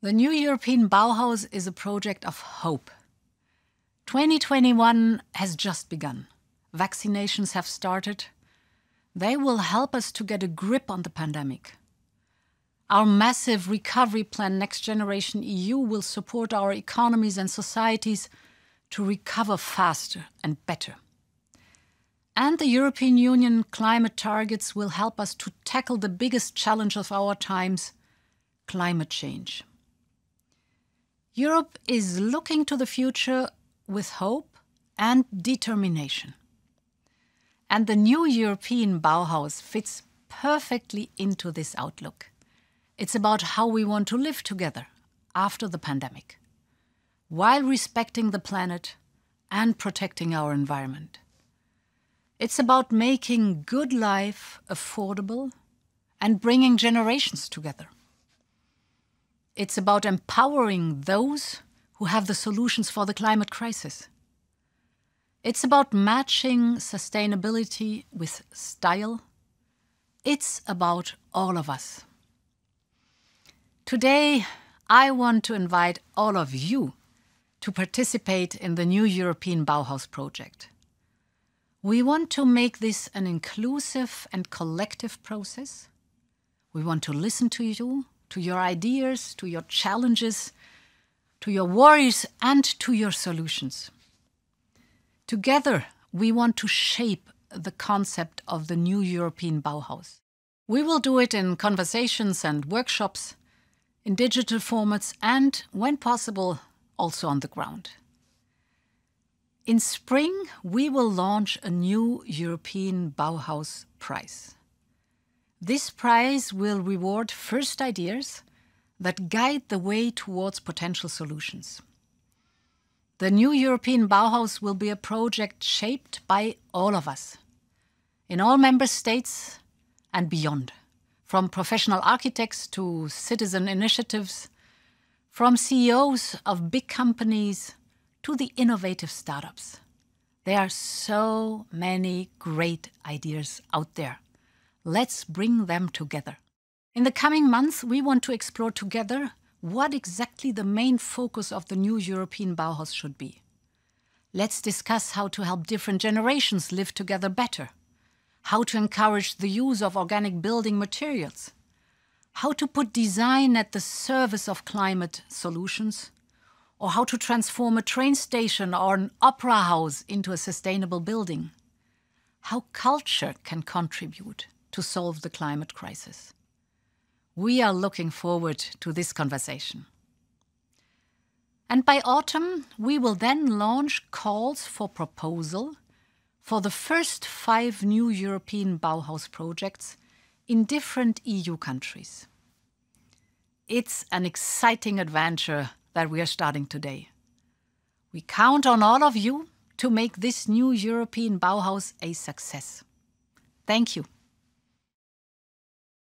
The new European Bauhaus is a project of hope. 2021 has just begun. Vaccinations have started. They will help us to get a grip on the pandemic. Our massive recovery plan, Next Generation EU, will support our economies and societies to recover faster and better. And the European Union climate targets will help us to tackle the biggest challenge of our times climate change. Europe is looking to the future with hope and determination. And the new European Bauhaus fits perfectly into this outlook. It's about how we want to live together after the pandemic, while respecting the planet and protecting our environment. It's about making good life affordable and bringing generations together. It's about empowering those who have the solutions for the climate crisis. It's about matching sustainability with style. It's about all of us. Today, I want to invite all of you to participate in the new European Bauhaus project. We want to make this an inclusive and collective process. We want to listen to you, to your ideas, to your challenges, to your worries, and to your solutions. Together, we want to shape the concept of the new European Bauhaus. We will do it in conversations and workshops in digital formats and, when possible, also on the ground. In spring, we will launch a new European Bauhaus Prize. This prize will reward first ideas that guide the way towards potential solutions. The new European Bauhaus will be a project shaped by all of us, in all member states and beyond from professional architects to citizen initiatives, from CEOs of big companies to the innovative startups. There are so many great ideas out there. Let's bring them together. In the coming months, we want to explore together what exactly the main focus of the new European Bauhaus should be. Let's discuss how to help different generations live together better how to encourage the use of organic building materials, how to put design at the service of climate solutions, or how to transform a train station or an opera house into a sustainable building, how culture can contribute to solve the climate crisis. We are looking forward to this conversation. And by autumn, we will then launch calls for proposal for the first five new European Bauhaus projects in different EU countries. It's an exciting adventure that we are starting today. We count on all of you to make this new European Bauhaus a success. Thank you.